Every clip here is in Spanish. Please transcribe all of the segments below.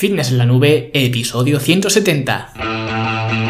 Fitness en la Nube, episodio 170.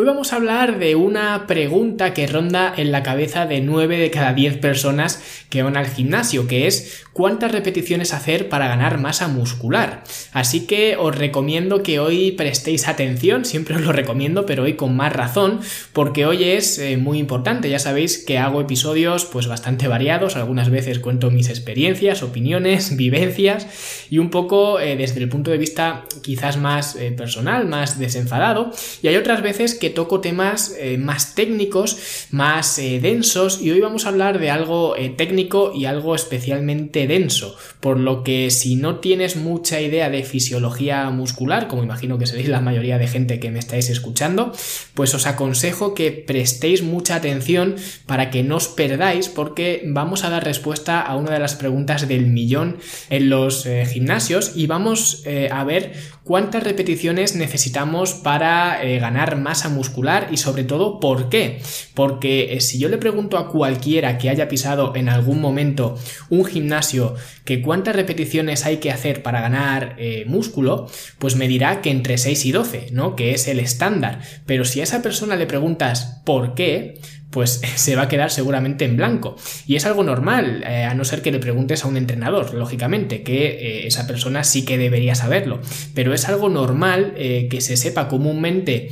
Hoy vamos a hablar de una pregunta que ronda en la cabeza de 9 de cada 10 personas que van al gimnasio, que es cuántas repeticiones hacer para ganar masa muscular. Así que os recomiendo que hoy prestéis atención, siempre os lo recomiendo, pero hoy con más razón, porque hoy es eh, muy importante. Ya sabéis que hago episodios pues bastante variados, algunas veces cuento mis experiencias, opiniones, vivencias y un poco eh, desde el punto de vista quizás más eh, personal, más desenfadado, y hay otras veces que toco temas eh, más técnicos, más eh, densos y hoy vamos a hablar de algo eh, técnico y algo especialmente denso, por lo que si no tienes mucha idea de fisiología muscular, como imagino que seréis la mayoría de gente que me estáis escuchando, pues os aconsejo que prestéis mucha atención para que no os perdáis porque vamos a dar respuesta a una de las preguntas del millón en los gimnasios y vamos a ver cuántas repeticiones necesitamos para ganar masa muscular muscular y sobre todo por qué. Porque eh, si yo le pregunto a cualquiera que haya pisado en algún momento un gimnasio que cuántas repeticiones hay que hacer para ganar eh, músculo, pues me dirá que entre 6 y 12, ¿no? Que es el estándar. Pero si a esa persona le preguntas por qué, pues se va a quedar seguramente en blanco. Y es algo normal, eh, a no ser que le preguntes a un entrenador, lógicamente, que eh, esa persona sí que debería saberlo. Pero es algo normal eh, que se sepa comúnmente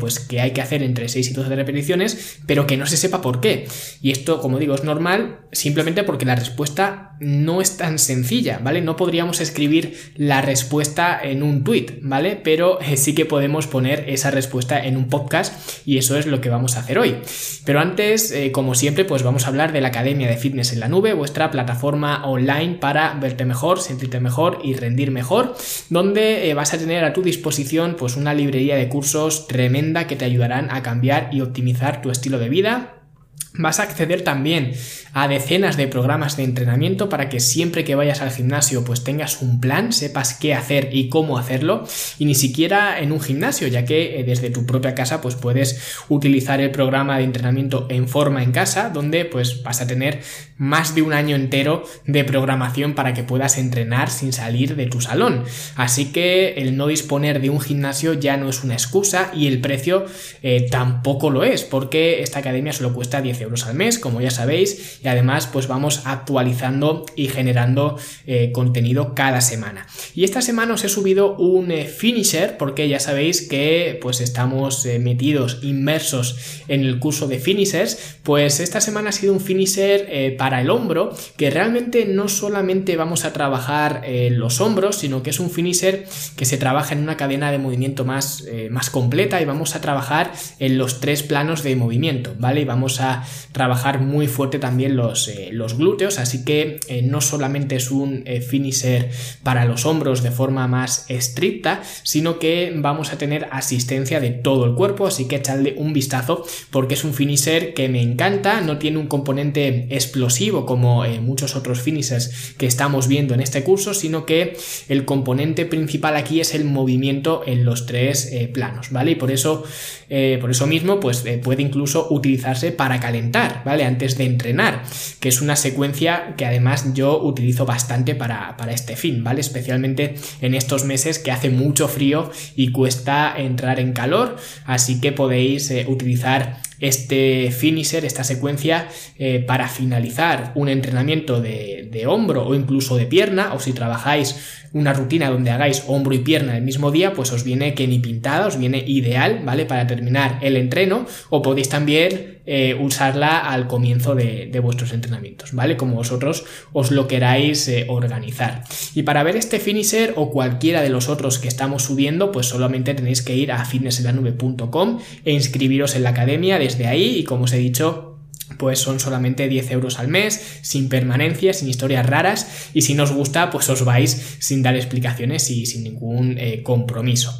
pues que hay que hacer entre 6 y 12 repeticiones, pero que no se sepa por qué. Y esto, como digo, es normal simplemente porque la respuesta no es tan sencilla, ¿vale? No podríamos escribir la respuesta en un tweet, ¿vale? Pero sí que podemos poner esa respuesta en un podcast y eso es lo que vamos a hacer hoy. Pero antes, eh, como siempre, pues vamos a hablar de la Academia de Fitness en la Nube, vuestra plataforma online para verte mejor, sentirte mejor y rendir mejor, donde eh, vas a tener a tu disposición pues una librería de cursos tremenda que te ayudarán a cambiar y optimizar tu estilo de vida Vas a acceder también a decenas de programas de entrenamiento para que siempre que vayas al gimnasio pues tengas un plan, sepas qué hacer y cómo hacerlo y ni siquiera en un gimnasio ya que eh, desde tu propia casa pues puedes utilizar el programa de entrenamiento en forma en casa donde pues vas a tener más de un año entero de programación para que puedas entrenar sin salir de tu salón. Así que el no disponer de un gimnasio ya no es una excusa y el precio eh, tampoco lo es porque esta academia solo cuesta 10 euros al mes, como ya sabéis, y además pues vamos actualizando y generando eh, contenido cada semana. Y esta semana os he subido un eh, finisher porque ya sabéis que pues estamos eh, metidos, inmersos en el curso de finishers, pues esta semana ha sido un finisher para el hombro que realmente no solamente vamos a trabajar los hombros, sino que es un finisher que se trabaja en una cadena de movimiento más, más completa y vamos a trabajar en los tres planos de movimiento, ¿vale? Y vamos a trabajar muy fuerte también los, eh, los glúteos, así que eh, no solamente es un eh, finisher para los hombros de forma más estricta, sino que vamos a tener asistencia de todo el cuerpo, así que echadle un vistazo porque es un finisher que me encanta, no tiene un componente explosivo como muchos otros finishers que estamos viendo en este curso, sino que el componente principal aquí es el movimiento en los tres planos, ¿vale? Y por eso, por eso mismo, pues puede incluso utilizarse para calentar ¿vale? Antes de entrenar, que es una secuencia que además yo utilizo bastante para, este fin, ¿vale? Especialmente en estos meses que hace mucho frío y cuesta entrar en calor, así que podéis eh, utilizar este finisher, esta secuencia, eh, para finalizar un entrenamiento de, de, hombro o incluso de pierna, o si trabajáis una rutina donde hagáis hombro y pierna el mismo día, pues os viene que ni pintada, os viene ideal, ¿vale? Para terminar el entreno, o podéis también eh, usarla al comienzo de, vuestros entrenamientos, ¿vale? Como vosotros os lo queráis eh, organizar. Y para ver este finisher o cualquiera de los otros que estamos subiendo, pues solamente tenéis que ir a fitnessenlanube.com e inscribiros en la academia desde ahí y como os he dicho, pues son solamente 10 euros al mes, sin permanencia, sin historias raras y si no os gusta pues os vais sin dar explicaciones y sin ningún eh, compromiso.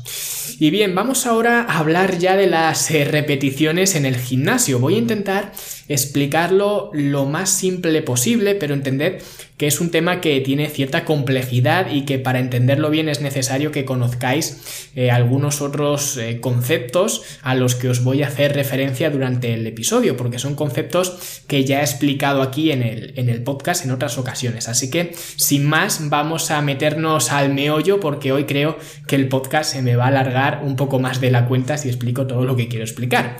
Y bien, vamos ahora a hablar ya de las eh, repeticiones en el gimnasio. Voy a intentar explicarlo lo más simple posible, pero entended que es un tema que tiene cierta complejidad y que para entenderlo bien es necesario que conozcáis eh, algunos otros eh, conceptos a los que os voy a hacer referencia durante el episodio, porque son conceptos que ya he explicado aquí en el, en el podcast en otras ocasiones. Así que, sin más, vamos a meternos al meollo porque hoy creo que el podcast se me va a alargar un poco más de la cuenta si explico todo lo que quiero explicar.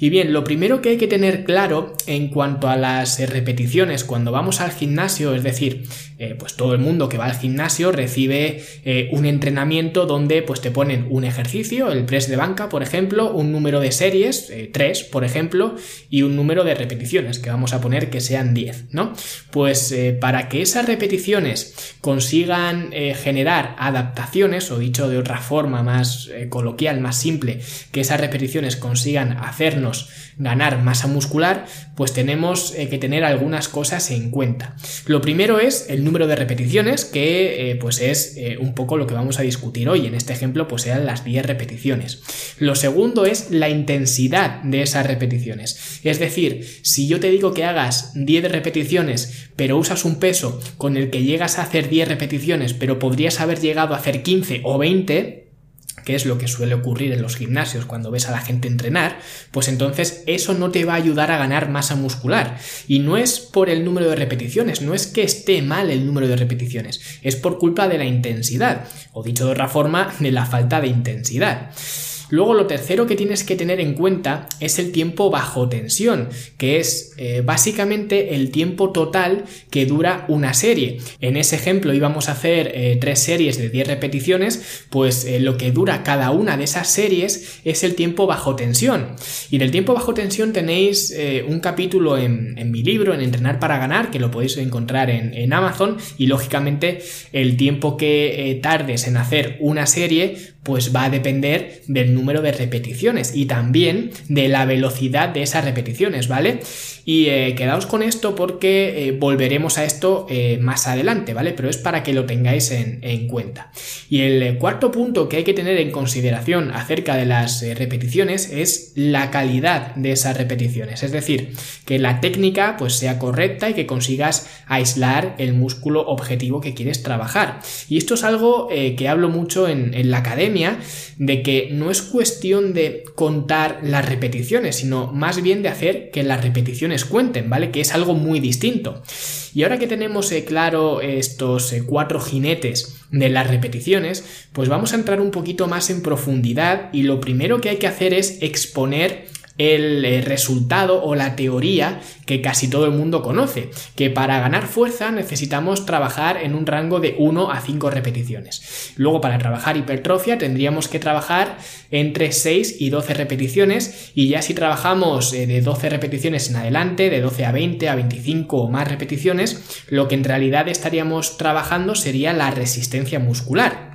Y bien, lo primero que hay que tener claro en cuanto a las repeticiones cuando vamos al gimnasio, es decir, eh, pues todo el mundo que va al gimnasio recibe eh, un entrenamiento donde pues te ponen un ejercicio, el press de banca, por ejemplo, un número de series, 3, eh, por ejemplo, y un número de repeticiones, que vamos a poner que sean 10, ¿no? Pues para que esas repeticiones consigan generar adaptaciones, o dicho de otra forma más coloquial, más simple, que esas repeticiones consigan ganar masa muscular, pues tenemos que tener algunas cosas en cuenta. Lo primero es el número de repeticiones, que eh, pues es eh, un poco lo que vamos a discutir hoy. En este ejemplo, pues eran las 10 repeticiones. Lo segundo es la intensidad de esas repeticiones. Es decir, si yo te digo que hagas 10 repeticiones, pero usas un peso con el que llegas a hacer 10 repeticiones, pero podrías haber llegado a hacer 15 o 20, que es lo que suele ocurrir en los gimnasios cuando ves a la gente entrenar, pues entonces eso no te va a ayudar a ganar masa muscular. Y no es por el número de repeticiones, no es que esté mal el número de repeticiones, es por culpa de la intensidad, o dicho de otra forma, de la falta de intensidad. Luego lo tercero que tienes que tener en cuenta es el tiempo bajo tensión, que es eh, básicamente el tiempo total que dura una serie. En ese ejemplo íbamos a hacer eh, tres series de 10 repeticiones, pues eh, lo que dura cada una de esas series es el tiempo bajo tensión. Y del tiempo bajo tensión tenéis un capítulo en, mi libro, en Entrenar para Ganar, que lo podéis encontrar en, en Amazon, y lógicamente el tiempo que tardes en hacer una serie, pues va a depender del número de repeticiones y también de la velocidad de esas repeticiones, ¿vale? Y eh, quedaos con esto porque eh, volveremos a esto eh, más adelante, ¿vale? Pero es para que lo tengáis en, en cuenta. Y el cuarto punto que hay que tener en consideración acerca de las repeticiones es la calidad de esas repeticiones. Es decir, que la técnica pues sea correcta y que consigas aislar el músculo objetivo que quieres trabajar. Y esto es algo que hablo mucho en la academia, de que no es cuestión de contar las repeticiones, sino más bien de hacer que las repeticiones cuenten, ¿vale? Que es algo muy distinto. Y ahora que tenemos eh, claro estos eh, cuatro jinetes de las repeticiones, pues vamos a entrar un poquito más en profundidad y lo primero que hay que hacer es exponer el eh, resultado o la teoría que casi todo el mundo conoce, que para ganar fuerza necesitamos trabajar en un rango de 1 a 5 repeticiones. Luego para trabajar hipertrofia tendríamos que trabajar entre 6 y 12 repeticiones y ya si trabajamos eh, de 12 repeticiones en adelante, de 12 a 20, a 25 o más repeticiones, lo que en realidad estaríamos trabajando sería la resistencia muscular.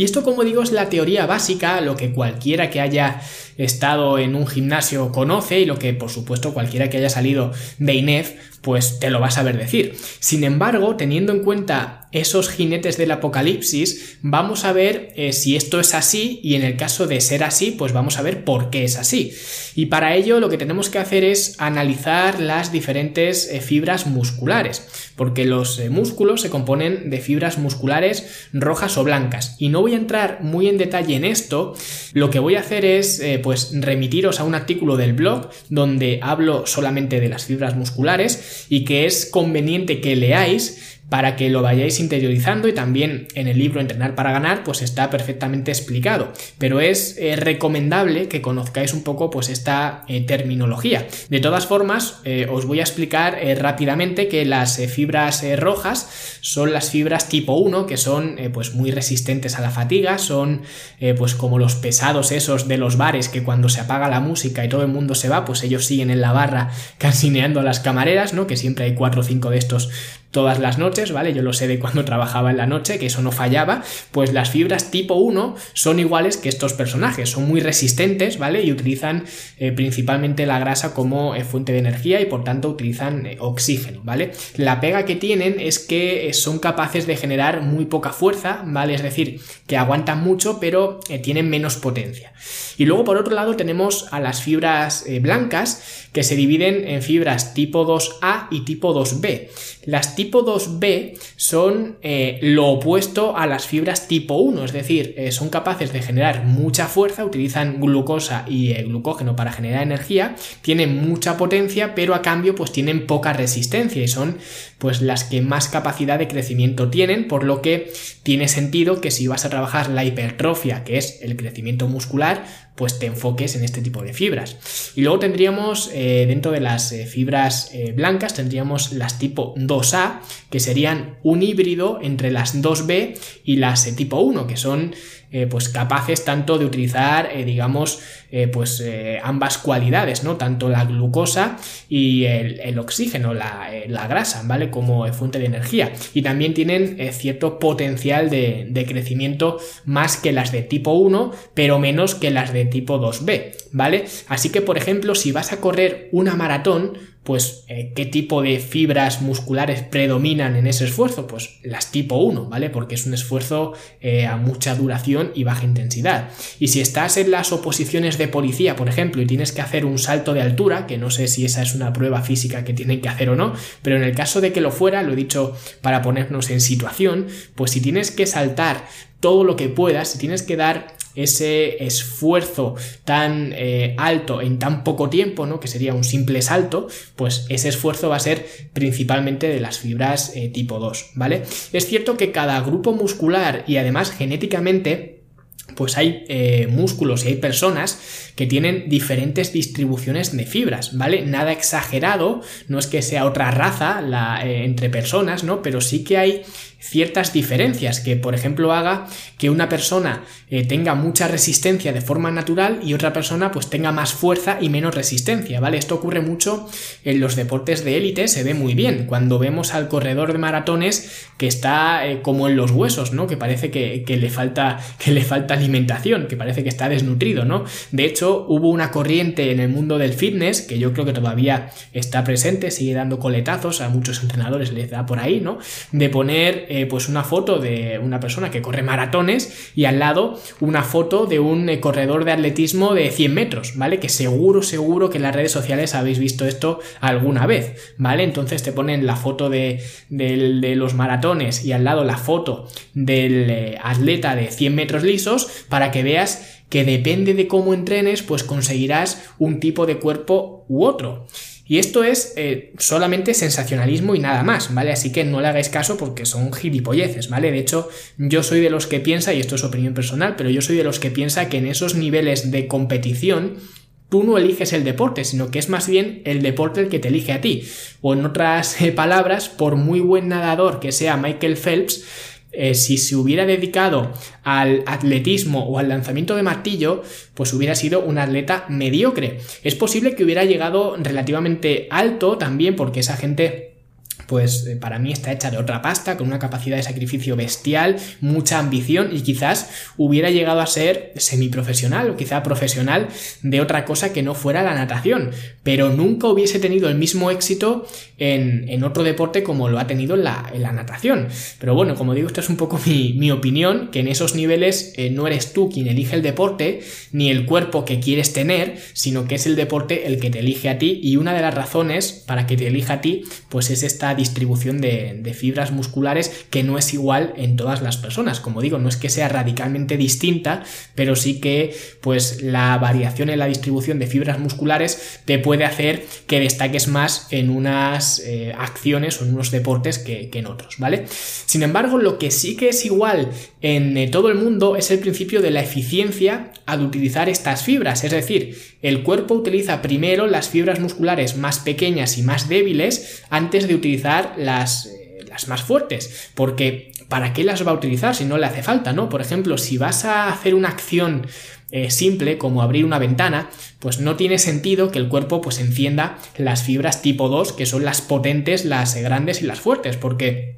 Y esto, como digo, es la teoría básica, lo que cualquiera que haya estado en un gimnasio conoce y lo que, por supuesto, cualquiera que haya salido de INEF, pues te lo va a saber decir. Sin embargo, teniendo en cuenta esos jinetes del apocalipsis, vamos a ver eh, si esto es así y en el caso de ser así, pues vamos a ver por qué es así. Y para ello lo que tenemos que hacer es analizar las diferentes eh, fibras musculares, porque los eh, músculos se componen de fibras musculares rojas o blancas. Y no voy a entrar muy en detalle en esto, lo que voy a hacer es pues remitiros a un artículo del blog donde hablo solamente de las fibras musculares y que es conveniente que leáis para que lo vayáis interiorizando y también en el libro Entrenar para ganar pues está perfectamente explicado. Pero es eh, recomendable que conozcáis un poco pues esta eh, terminología. De todas formas eh, os voy a explicar rápidamente que las fibras rojas son las fibras tipo 1, que son eh, pues muy resistentes a la fatiga, son eh, pues como los pesados esos de los bares que cuando se apaga la música y todo el mundo se va, pues ellos siguen en la barra cansineando a las camareras, ¿no? Que siempre hay cuatro o cinco de estos todas las noches, ¿vale? Yo lo sé de cuando trabajaba en la noche, que eso no fallaba, pues las fibras tipo 1 son iguales que estos personajes, son muy resistentes, ¿vale? Y utilizan eh, principalmente la grasa como fuente de energía y por tanto utilizan oxígeno, ¿vale? La pega que tienen es que son capaces de generar muy poca fuerza, ¿vale? Es decir, que aguantan mucho pero tienen menos potencia. Y luego por otro lado tenemos a las fibras blancas que se dividen en fibras tipo 2A y tipo 2B. Las tipo 2B son eh, lo opuesto a las fibras tipo 1, es decir, eh, son capaces de generar mucha fuerza, utilizan glucosa y eh, glucógeno para generar energía, tienen mucha potencia, pero a cambio pues tienen poca resistencia y son pues las que más capacidad de crecimiento tienen, por lo que tiene sentido que si vas a trabajar la hipertrofia, que es el crecimiento muscular, pues te enfoques en este tipo de fibras. Y luego tendríamos dentro de las fibras blancas, tendríamos las tipo 2A, que serían un híbrido entre las 2B y las eh, tipo 1, que son eh, pues capaces tanto de utilizar, eh, digamos, pues ambas cualidades, ¿no? Tanto la glucosa y el, oxígeno, la, grasa, ¿vale? Como fuente de energía. Y también tienen cierto potencial de, de, crecimiento más que las de tipo 1, pero menos que las de tipo 2B, ¿vale? Así que, por ejemplo, si vas a correr una maratón, pues eh, qué tipo de fibras musculares predominan en ese esfuerzo, pues las tipo 1, ¿vale? Porque es un esfuerzo eh, a mucha duración y baja intensidad. Y si estás en las oposiciones de policía, por ejemplo, y tienes que hacer un salto de altura, que no sé si esa es una prueba física que tienen que hacer o no, pero en el caso de que lo fuera, lo he dicho para ponernos en situación, pues si tienes que saltar todo lo que puedas, si tienes que dar ese esfuerzo tan eh, alto en tan poco tiempo, ¿no? que sería un simple salto, pues ese esfuerzo va a ser principalmente de las fibras eh, tipo 2, ¿vale? Es cierto que cada grupo muscular y además genéticamente pues hay eh, músculos y hay personas que tienen diferentes distribuciones de fibras, ¿vale? Nada exagerado, no es que sea otra raza la, entre personas, ¿no? Pero sí que hay ciertas diferencias que, por ejemplo, haga que una persona eh, tenga mucha resistencia de forma natural y otra persona pues tenga más fuerza y menos resistencia, ¿vale? Esto ocurre mucho en los deportes de élite, se ve muy bien cuando vemos al corredor de maratones que está eh, como en los huesos, ¿no? Que parece que, le falta, que le falta alimentación, que parece que está desnutrido, ¿no? De hecho, hubo una corriente en el mundo del fitness que yo creo que todavía está presente, sigue dando coletazos, a muchos entrenadores les da por ahí, ¿no? De poner eh, pues una foto de una persona que corre maratones y al lado una foto de un eh, corredor de atletismo de 100 metros, ¿vale? Que seguro, seguro que en las redes sociales habéis visto esto alguna vez, ¿vale? Entonces te ponen la foto de, los maratones y al lado la foto del eh, atleta de 100 metros lisos para que veas que depende de cómo entrenes, pues conseguirás un tipo de cuerpo u otro. Y esto es eh, solamente sensacionalismo y nada más, ¿vale? Así que no le hagáis caso porque son gilipolleces, ¿vale? De hecho, yo soy de los que piensa, y esto es opinión personal, pero yo soy de los que piensa que en esos niveles de competición tú no eliges el deporte, sino que es más bien el deporte el que te elige a ti. O en otras eh, palabras, por muy buen nadador que sea Michael Phelps, eh, si se hubiera dedicado al atletismo o al lanzamiento de martillo, pues hubiera sido un atleta mediocre. Es posible que hubiera llegado relativamente alto también porque esa gente pues eh, para mí está hecha de otra pasta, con una capacidad de sacrificio bestial, mucha ambición y quizás hubiera llegado a ser semiprofesional o quizá profesional de otra cosa que no fuera la natación, pero nunca hubiese tenido el mismo éxito en, otro deporte como lo ha tenido en la, natación. Pero bueno, como digo, esto es un poco mi, opinión, que en esos niveles eh, no eres tú quien elige el deporte, ni el cuerpo que quieres tener, sino que es el deporte el que te elige a ti y una de las razones para que te elija a ti, pues es esta distribución de, fibras musculares que no es igual en todas las personas. Como digo, no es que sea radicalmente distinta, pero sí que pues la variación en la distribución de fibras musculares te puede hacer que destaques más en unas eh, acciones o en unos deportes que, en otros, ¿vale? Sin embargo, lo que sí que es igual en eh, todo el mundo es el principio de la eficiencia al utilizar estas fibras, es decir, el cuerpo utiliza primero las fibras musculares más pequeñas y más débiles antes de utilizar las las más fuertes, porque ¿para qué las va a utilizar si no le hace falta, no? Por ejemplo, si vas a hacer una acción eh, simple como abrir una ventana, pues no tiene sentido que el cuerpo pues encienda las fibras tipo 2, que son las potentes, las grandes y las fuertes, porque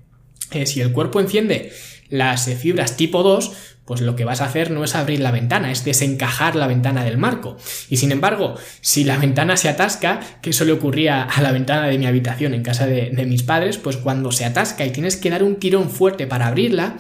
eh, si el cuerpo enciende las fibras tipo 2, pues lo que vas a hacer no es abrir la ventana, es desencajar la ventana del marco. Y sin embargo, si la ventana se atasca, que eso le ocurría a la ventana de mi habitación en casa de, de mis padres, pues cuando se atasca y tienes que dar un tirón fuerte para abrirla,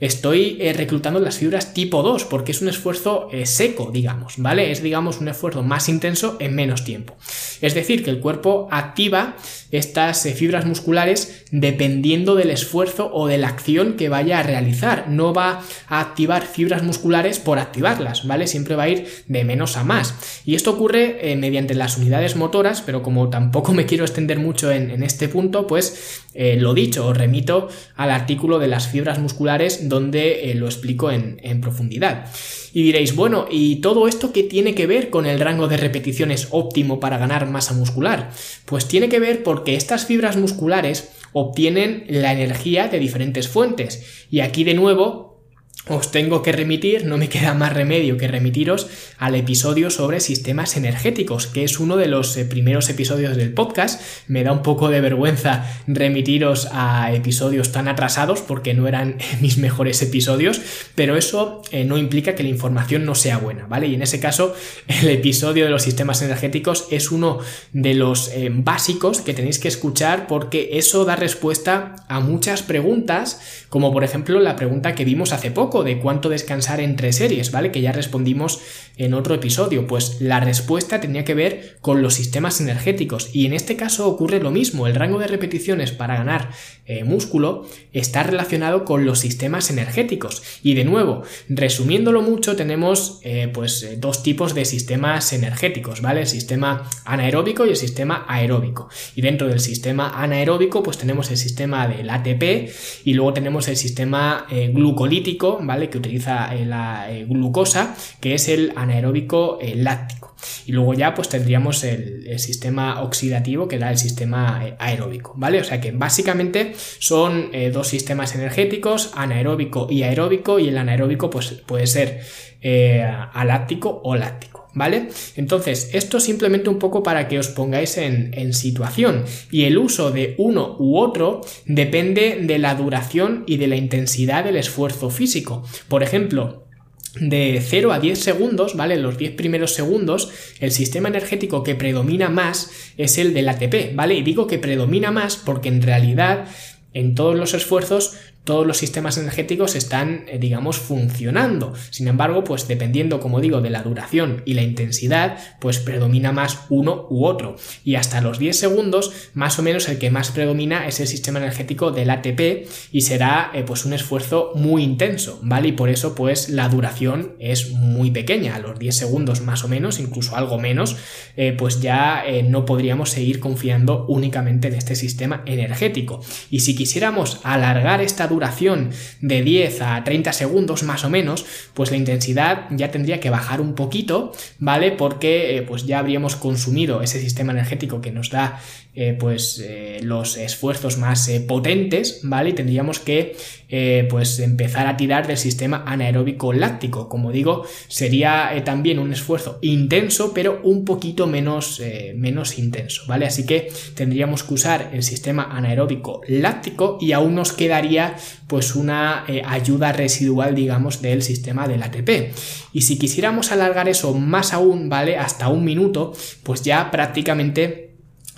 estoy eh, reclutando las fibras tipo 2 porque es un esfuerzo eh, seco, digamos, ¿vale? Es, digamos, un esfuerzo más intenso en menos tiempo. Es decir, que el cuerpo activa estas eh, fibras musculares dependiendo del esfuerzo o de la acción que vaya a realizar. No va a activar fibras musculares por activarlas, ¿vale? Siempre va a ir de menos a más. Y esto ocurre mediante las unidades motoras, pero como tampoco me quiero extender mucho en, este punto, pues lo dicho, os remito al artículo de las fibras musculares donde eh, lo explico en, en profundidad. Y diréis, bueno, ¿y todo esto qué tiene que ver con el rango de repeticiones óptimo para ganar masa muscular? Pues tiene que ver porque estas fibras musculares obtienen la energía de diferentes fuentes. Y aquí de nuevo os tengo que remitir, no me queda más remedio que remitiros al episodio sobre sistemas energéticos, que es uno de los eh, primeros episodios del podcast. Me da un poco de vergüenza remitiros a episodios tan atrasados porque no eran mis mejores episodios, pero eso eh, no implica que la información no sea buena, ¿vale? Y en ese caso, el episodio de los sistemas energéticos es uno de los eh, básicos que tenéis que escuchar porque eso da respuesta a muchas preguntas, como por ejemplo la pregunta que vimos hace poco de cuánto descansar entre series, ¿vale? Que ya respondimos en otro episodio. Pues la respuesta tenía que ver con los sistemas energéticos. Y en este caso ocurre lo mismo. El rango de repeticiones para ganar eh, músculo está relacionado con los sistemas energéticos. Y de nuevo, resumiéndolo mucho, tenemos eh, pues eh, dos tipos de sistemas energéticos, ¿vale? El sistema anaeróbico y el sistema aeróbico. Y dentro del sistema anaeróbico, pues tenemos el sistema del ATP y luego tenemos el sistema glucolítico, ¿vale? Que utiliza la glucosa, que es el anaeróbico láctico. Y luego ya pues tendríamos el, sistema oxidativo que da el sistema eh, aeróbico, ¿vale? O sea que básicamente son eh, dos sistemas energéticos, anaeróbico y aeróbico, y el anaeróbico pues puede ser eh, aláctico o láctico. ¿Vale? Entonces, esto simplemente un poco para que os pongáis en, en, situación. Y el uso de uno u otro depende de la duración y de la intensidad del esfuerzo físico. Por ejemplo, de 0 a 10 segundos, ¿vale? Los 10 primeros segundos, el sistema energético que predomina más es el del ATP, ¿vale? Y digo que predomina más porque en realidad en todos los esfuerzos todos los sistemas energéticos están, eh, digamos, funcionando. Sin embargo, pues dependiendo, como digo, de la duración y la intensidad, pues predomina más uno u otro. Y hasta los 10 segundos, más o menos el que más predomina es el sistema energético del ATP y será eh, pues un esfuerzo muy intenso, ¿vale? Y por eso pues la duración es muy pequeña, a los 10 segundos más o menos, incluso algo menos, eh, pues ya no podríamos seguir confiando únicamente en este sistema energético. Y si quisiéramos alargar esta duración, duración de 10 a 30 segundos más o menos, pues la intensidad ya tendría que bajar un poquito, ¿vale? Porque eh, pues ya habríamos consumido ese sistema energético que nos da eh, pues eh, los esfuerzos más potentes, ¿vale? Y tendríamos que pues empezar a tirar del sistema anaeróbico láctico. Como digo, sería también un esfuerzo intenso, pero un poquito menos, menos intenso, ¿vale? Así que tendríamos que usar el sistema anaeróbico láctico y aún nos quedaría pues una eh, ayuda residual, digamos, del sistema del ATP. Y si quisiéramos alargar eso más aún, ¿vale? Hasta un minuto, pues ya prácticamente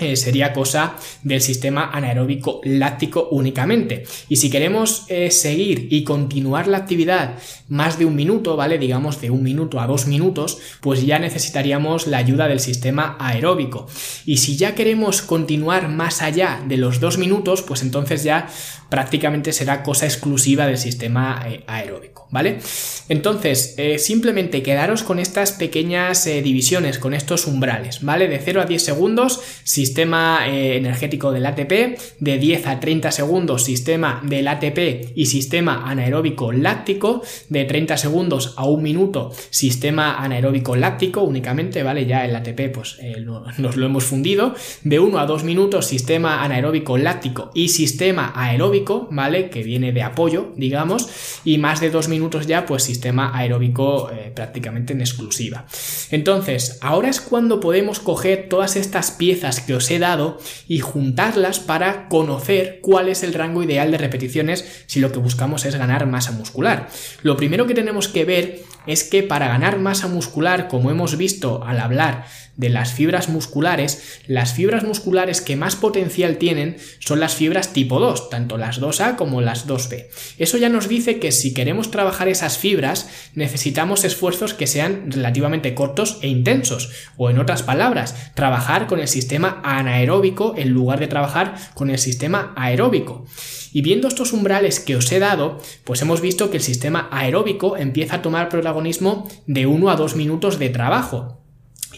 eh, sería cosa del sistema anaeróbico láctico únicamente. Y si queremos eh, seguir y continuar la actividad más de un minuto, ¿vale? Digamos de un minuto a dos minutos, pues ya necesitaríamos la ayuda del sistema aeróbico. Y si ya queremos continuar más allá de los dos minutos, pues entonces ya prácticamente será cosa exclusiva del sistema eh, aeróbico, ¿vale? Entonces, eh, simplemente quedaros con estas pequeñas eh, divisiones, con estos umbrales, ¿vale? De 0 a 10 segundos, sistema energético del ATP, de 10 a 30 segundos, sistema del ATP y sistema anaeróbico láctico, de 30 segundos a 1 minuto, sistema anaeróbico láctico únicamente, ¿vale? Ya el ATP, pues nos lo hemos fundido, de 1 a 2 minutos, sistema anaeróbico láctico y sistema aeróbico, ¿vale? Que viene de apoyo, digamos, y más de 2 minutos ya, pues sistema sistema aeróbico eh, prácticamente en exclusiva. Entonces, ahora es cuando podemos coger todas estas piezas que os he dado y juntarlas para conocer cuál es el rango ideal de repeticiones si lo que buscamos es ganar masa muscular. Lo primero que tenemos que ver es que para ganar masa muscular, como hemos visto al hablar de las fibras musculares, las fibras musculares que más potencial tienen son las fibras tipo 2, tanto las 2A como las 2B. Eso ya nos dice que si queremos trabajar esas fibras, necesitamos esfuerzos que sean relativamente cortos e intensos, o en otras palabras, trabajar con el sistema anaeróbico en lugar de trabajar con el sistema aeróbico. Y viendo estos umbrales que os he dado, pues hemos visto que el sistema aeróbico empieza a tomar protagonismo de 1 a 2 minutos de trabajo.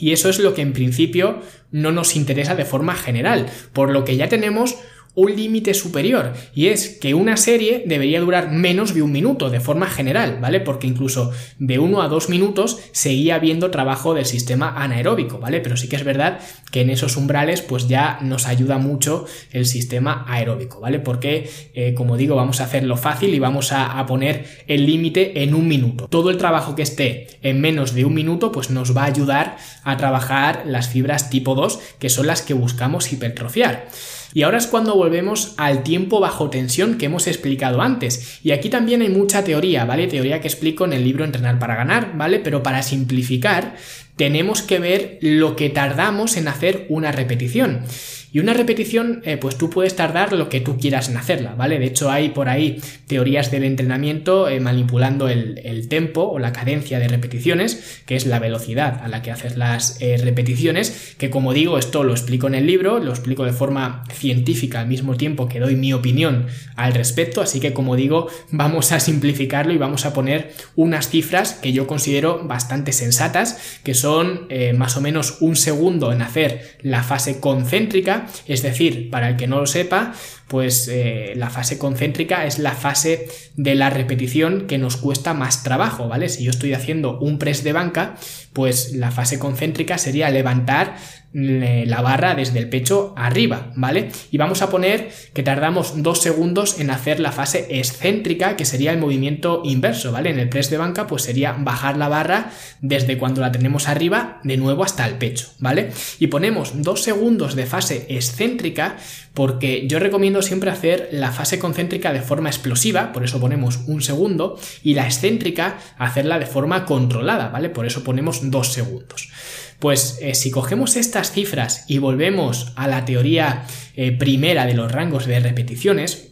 Y eso es lo que en principio no nos interesa de forma general, por lo que ya tenemos un límite superior y es que una serie debería durar menos de un minuto de forma general, ¿vale? Porque incluso de uno a dos minutos seguía habiendo trabajo del sistema anaeróbico, ¿vale? Pero sí que es verdad que en esos umbrales pues ya nos ayuda mucho el sistema aeróbico, ¿vale? Porque eh, como digo vamos a hacerlo fácil y vamos a, a poner el límite en un minuto. Todo el trabajo que esté en menos de un minuto pues nos va a ayudar a trabajar las fibras tipo 2 que son las que buscamos hipertrofiar. Y ahora es cuando volvemos al tiempo bajo tensión que hemos explicado antes. Y aquí también hay mucha teoría, ¿vale? Teoría que explico en el libro Entrenar para ganar, ¿vale? Pero para simplificar, tenemos que ver lo que tardamos en hacer una repetición. Y una repetición, eh, pues tú puedes tardar lo que tú quieras en hacerla, ¿vale? De hecho, hay por ahí teorías del entrenamiento eh, manipulando el, el, tempo o la cadencia de repeticiones, que es la velocidad a la que haces las eh, repeticiones, que como digo, esto lo explico en el libro, lo explico de forma científica al mismo tiempo que doy mi opinión al respecto, así que como digo, vamos a simplificarlo y vamos a poner unas cifras que yo considero bastante sensatas, que son más o menos un segundo en hacer la fase concéntrica, es decir, para el que no lo sepa, pues eh, la fase concéntrica es la fase de la repetición que nos cuesta más trabajo, ¿vale? Si yo estoy haciendo un press de banca, pues la fase concéntrica sería levantar eh, la barra desde el pecho arriba, ¿vale? Y vamos a poner que tardamos dos segundos en hacer la fase excéntrica, que sería el movimiento inverso, ¿vale? En el press de banca, pues sería bajar la barra desde cuando la tenemos arriba de nuevo hasta el pecho, ¿vale? Y ponemos dos segundos de fase excéntrica, porque yo recomiendo siempre hacer la fase concéntrica de forma explosiva, por eso ponemos un segundo, y la excéntrica hacerla de forma controlada, ¿vale? Por eso ponemos dos segundos. Pues eh, si cogemos estas cifras y volvemos a la teoría eh, primera de los rangos de repeticiones,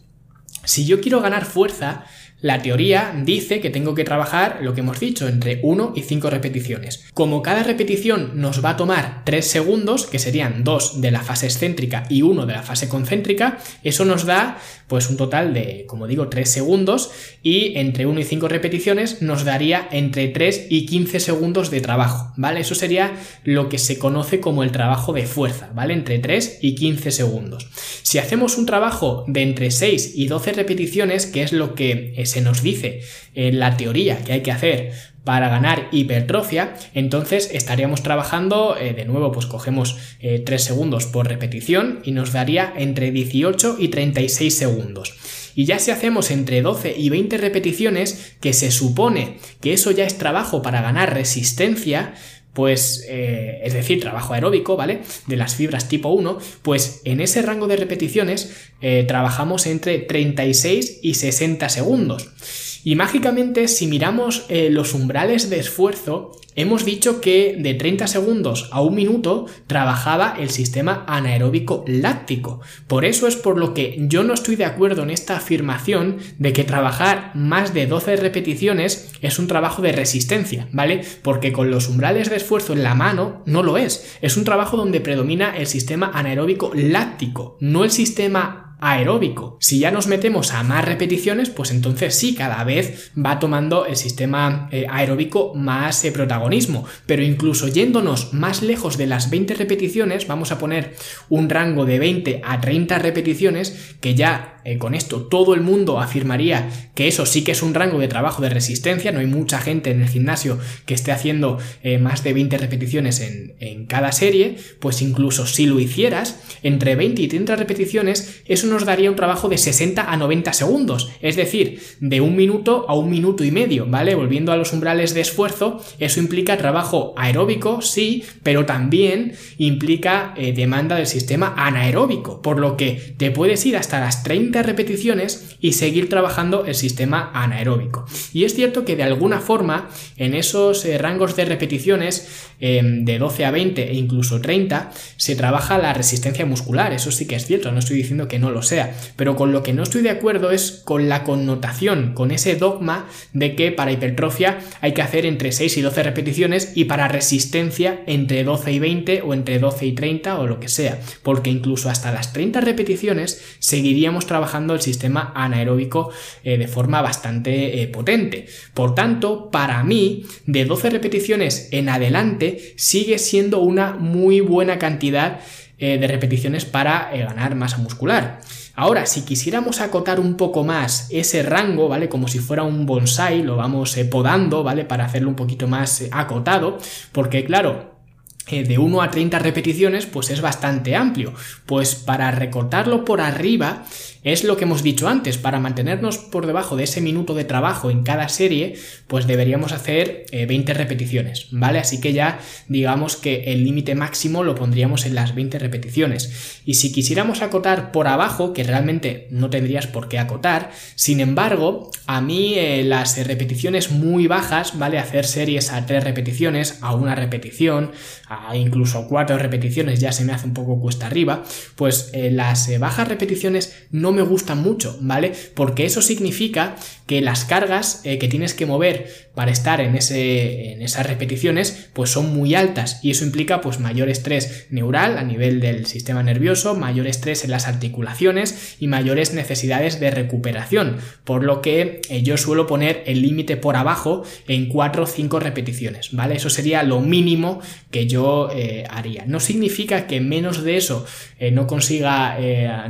si yo quiero ganar fuerza, la teoría dice que tengo que trabajar lo que hemos dicho, entre 1 y 5 repeticiones. Como cada repetición nos va a tomar 3 segundos, que serían 2 de la fase excéntrica y 1 de la fase concéntrica, eso nos da pues un total de, como digo, 3 segundos y entre 1 y 5 repeticiones nos daría entre 3 y 15 segundos de trabajo, ¿vale? Eso sería lo que se conoce como el trabajo de fuerza, ¿vale? Entre 3 y 15 segundos. Si hacemos un trabajo de entre 6 y 12 repeticiones, que es lo que se nos dice en la teoría que hay que hacer para ganar hipertrofia, entonces estaríamos trabajando, eh, de nuevo, pues cogemos 3 eh, segundos por repetición y nos daría entre 18 y 36 segundos. Y ya si hacemos entre 12 y 20 repeticiones, que se supone que eso ya es trabajo para ganar resistencia, pues eh, es decir, trabajo aeróbico, ¿vale? De las fibras tipo 1, pues en ese rango de repeticiones eh, trabajamos entre 36 y 60 segundos. Y mágicamente, si miramos eh, los umbrales de esfuerzo, hemos dicho que de 30 segundos a un minuto trabajaba el sistema anaeróbico láctico. Por eso es por lo que yo no estoy de acuerdo en esta afirmación de que trabajar más de 12 repeticiones es un trabajo de resistencia, ¿vale? Porque con los umbrales de esfuerzo en la mano no lo es. Es un trabajo donde predomina el sistema anaeróbico láctico, no el sistema aeróbico. Si ya nos metemos a más repeticiones, pues entonces sí, cada vez va tomando el sistema eh, aeróbico más eh, protagonismo. Pero incluso yéndonos más lejos de las 20 repeticiones, vamos a poner un rango de 20 a 30 repeticiones, que ya eh, con esto todo el mundo afirmaría que eso sí que es un rango de trabajo de resistencia, no hay mucha gente en el gimnasio que esté haciendo eh, más de 20 repeticiones en, en, cada serie, pues incluso si lo hicieras, entre 20 y 30 repeticiones, eso nos daría un trabajo de 60 a 90 segundos, es decir, de un minuto a un minuto y medio, ¿vale? Volviendo a los umbrales de esfuerzo, eso implica trabajo aeróbico, sí, pero también implica eh, demanda del sistema anaeróbico, por lo que te puedes ir hasta las 30 repeticiones y seguir trabajando el sistema anaeróbico. Y es cierto que de alguna forma en esos eh, rangos de repeticiones em, de 12 a 20 e incluso 30 se trabaja la resistencia muscular, eso sí que es cierto, no estoy diciendo que no lo sea, pero con lo que no estoy de acuerdo es con la connotación, con ese dogma de que para hipertrofia hay que hacer entre 6 y 12 repeticiones y para resistencia entre 12 y 20 o entre 12 y 30 o lo que sea, porque incluso hasta las 30 repeticiones seguiríamos trabajando trabajando el sistema anaeróbico eh, de forma bastante eh, potente. Por tanto, para mí, de 12 repeticiones en adelante, sigue siendo una muy buena cantidad eh, de repeticiones para ganar masa muscular. Ahora, si quisiéramos acotar un poco más ese rango, ¿vale? Como si fuera un bonsai, lo vamos podando, ¿vale? Para hacerlo un poquito más acotado, porque claro, de 1 a 30 repeticiones, pues es bastante amplio. Pues para recortarlo por arriba, es lo que hemos dicho antes, para mantenernos por debajo de ese minuto de trabajo en cada serie, pues deberíamos hacer 20 eh, repeticiones, ¿vale? Así que ya digamos que el límite máximo lo pondríamos en las 20 repeticiones. Y si quisiéramos acotar por abajo, que realmente no tendrías por qué acotar, sin embargo, a mí eh, las repeticiones muy bajas, ¿vale? Hacer series a 3 repeticiones, a una repetición, a incluso 4 repeticiones ya se me hace un poco cuesta arriba, pues eh, las bajas repeticiones no me gustan mucho, ¿vale? Porque eso significa que las cargas eh, que tienes que mover para estar en, ese, en esas repeticiones pues son muy altas y eso implica pues mayor estrés neural a nivel del sistema nervioso, mayor estrés en las articulaciones y mayores necesidades de recuperación, por lo que eh, yo suelo poner el límite por abajo en 4 o 5 repeticiones, ¿vale? Eso sería lo mínimo que yo eh, haría. No significa que menos de eso no consiga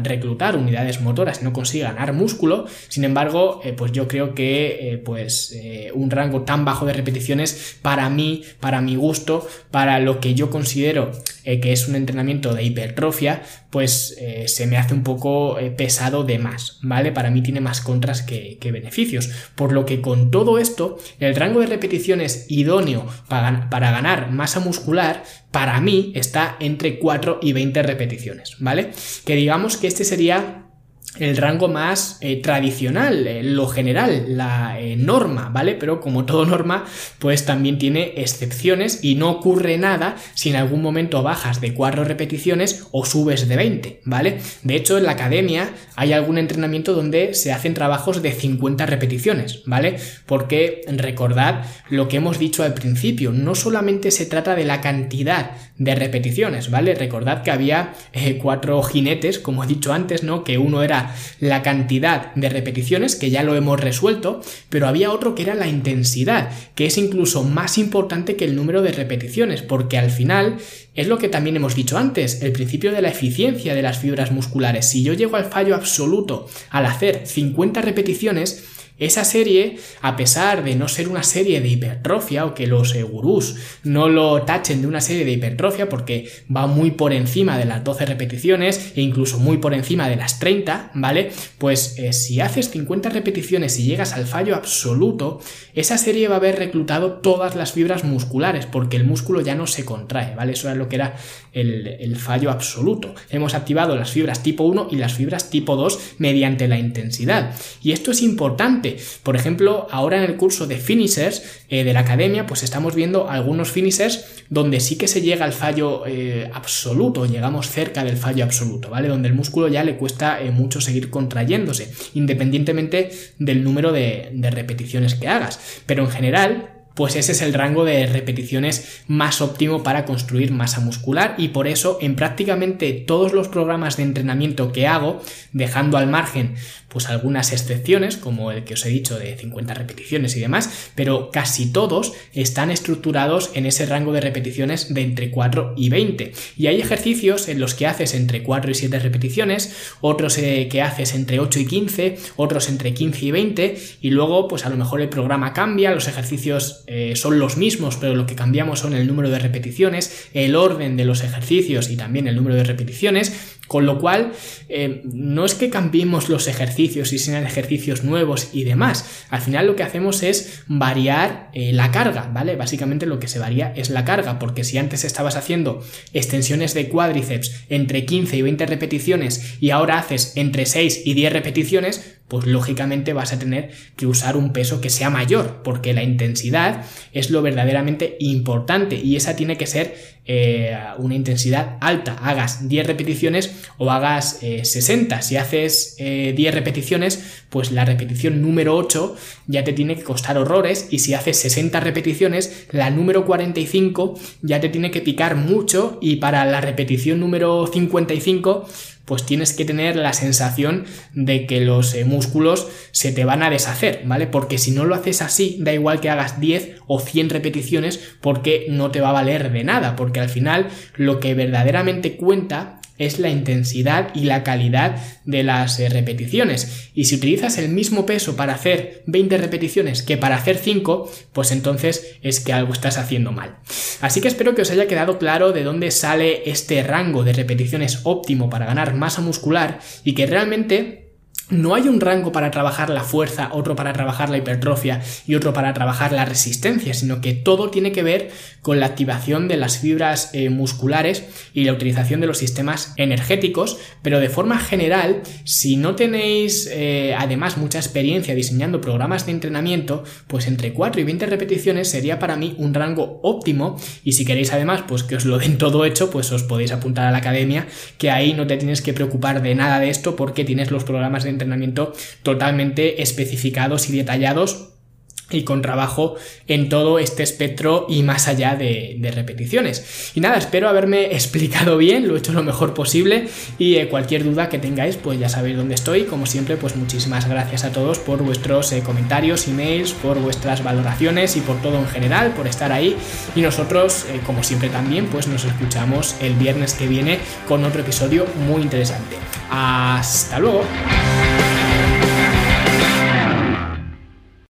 reclutar unidades motoras, no consiga ganar músculo, sin embargo, pues yo creo que eh, pues eh, un rango tan bajo de repeticiones para mí, para mi gusto, para lo que yo considero eh, que es un entrenamiento de hipertrofia, pues se me hace un poco pesado de más, ¿vale? Para mí tiene más contras que, beneficios. Por lo que con todo esto, el rango de repeticiones idóneo para, para ganar masa muscular, para mí está entre 4 y 20 repeticiones, ¿vale? Que digamos que este sería el rango más eh, tradicional, eh, lo general, la eh, norma, ¿vale? Pero como todo norma, pues también tiene excepciones y no ocurre nada si en algún momento bajas de 4 repeticiones o subes de 20, ¿vale? De hecho, en la academia hay algún entrenamiento donde se hacen trabajos de 50 repeticiones, ¿vale? Porque recordad lo que hemos dicho al principio, no solamente se trata de la cantidad de repeticiones, ¿vale? Recordad que había cuatro jinetes, como he dicho antes, ¿no? Que uno era la cantidad de repeticiones, que ya lo hemos resuelto, pero había otro que era la intensidad, que es incluso más importante que el número de repeticiones, porque al final es lo que también hemos dicho antes, el principio de la eficiencia de las fibras musculares. Si yo llego al fallo absoluto al hacer 50 repeticiones, esa serie, a pesar de no ser una serie de hipertrofia o que los gurús no lo tachen de una serie de hipertrofia porque va muy por encima de las 12 repeticiones e incluso muy por encima de las 30, ¿vale? Pues eh, si haces 50 repeticiones y llegas al fallo absoluto, esa serie va a haber reclutado todas las fibras musculares porque el músculo ya no se contrae, ¿vale? Eso era lo que era el, el fallo absoluto. Hemos activado las fibras tipo 1 y las fibras tipo 2 mediante la intensidad. Y esto es importante por ejemplo, ahora en el curso de finishers eh, de la academia, pues estamos viendo algunos finishers donde sí que se llega al fallo eh, absoluto, llegamos cerca del fallo absoluto, ¿vale? Donde el músculo ya le cuesta eh, mucho seguir contrayéndose, independientemente del número de repeticiones que hagas. Pero en general, pues ese es el rango de repeticiones más óptimo para construir masa muscular y por eso en prácticamente todos los programas de entrenamiento que hago, dejando al margen pues algunas excepciones, como el que os he dicho de 50 repeticiones y demás, pero casi todos están estructurados en ese rango de repeticiones de entre 4 y 20. Y hay ejercicios en los que haces entre 4 y 7 repeticiones, otros eh, que haces entre 8 y 15, otros entre 15 y 20, y luego pues a lo mejor el programa cambia, los ejercicios eh, son los mismos, pero lo que cambiamos son el número de repeticiones, el orden de los ejercicios y también el número de repeticiones, con lo cual, eh, no es que cambiemos los ejercicios y sean ejercicios nuevos y demás. Al final lo que hacemos es variar eh, la carga, ¿vale? Básicamente lo que se varía es la carga, porque si antes estabas haciendo extensiones de cuádriceps entre 15 y 20 repeticiones y ahora haces entre 6 y 10 repeticiones, pues lógicamente vas a tener que usar un peso que sea mayor, porque la intensidad es lo verdaderamente importante y esa tiene que ser eh, una intensidad alta. Hagas 10 repeticiones o hagas 60. Eh, si haces 10 eh, repeticiones, pues la repetición número 8 ya te tiene que costar horrores y si haces 60 repeticiones, la número 45 ya te tiene que picar mucho y para la repetición número 55 pues tienes que tener la sensación de que los eh, músculos se te van a deshacer, ¿vale? Porque si no lo haces así, da igual que hagas 10 o 100 repeticiones porque no te va a valer de nada, porque al final lo que verdaderamente cuenta es la intensidad y la calidad de las eh, repeticiones. Y si utilizas el mismo peso para hacer 20 repeticiones que para hacer 5, pues entonces es que algo estás haciendo mal. Así que espero que os haya quedado claro de dónde sale este rango de repeticiones óptimo para ganar masa muscular y que realmente no hay un rango para trabajar la fuerza, otro para trabajar la hipertrofia y otro para trabajar la resistencia, sino que todo tiene que ver con la activación de las fibras eh, musculares y la utilización de los sistemas energéticos, pero de forma general, si no tenéis eh, además mucha experiencia diseñando programas de entrenamiento, pues entre 4 y 20 repeticiones sería para mí un rango óptimo. Y si queréis además pues que os lo den todo hecho, pues os podéis apuntar a la academia, que ahí no te tienes que preocupar de nada de esto porque tienes los programas de entrenamiento totalmente especificados y detallados y con trabajo en todo este espectro y más allá de, repeticiones. Y nada, espero haberme explicado bien, lo he hecho lo mejor posible y eh, cualquier duda que tengáis pues ya sabéis dónde estoy. Como siempre pues muchísimas gracias a todos por vuestros eh, comentarios, emails, por vuestras valoraciones y por todo en general, por estar ahí. Y nosotros eh, como siempre también pues nos escuchamos el viernes que viene con otro episodio muy interesante. Hasta luego.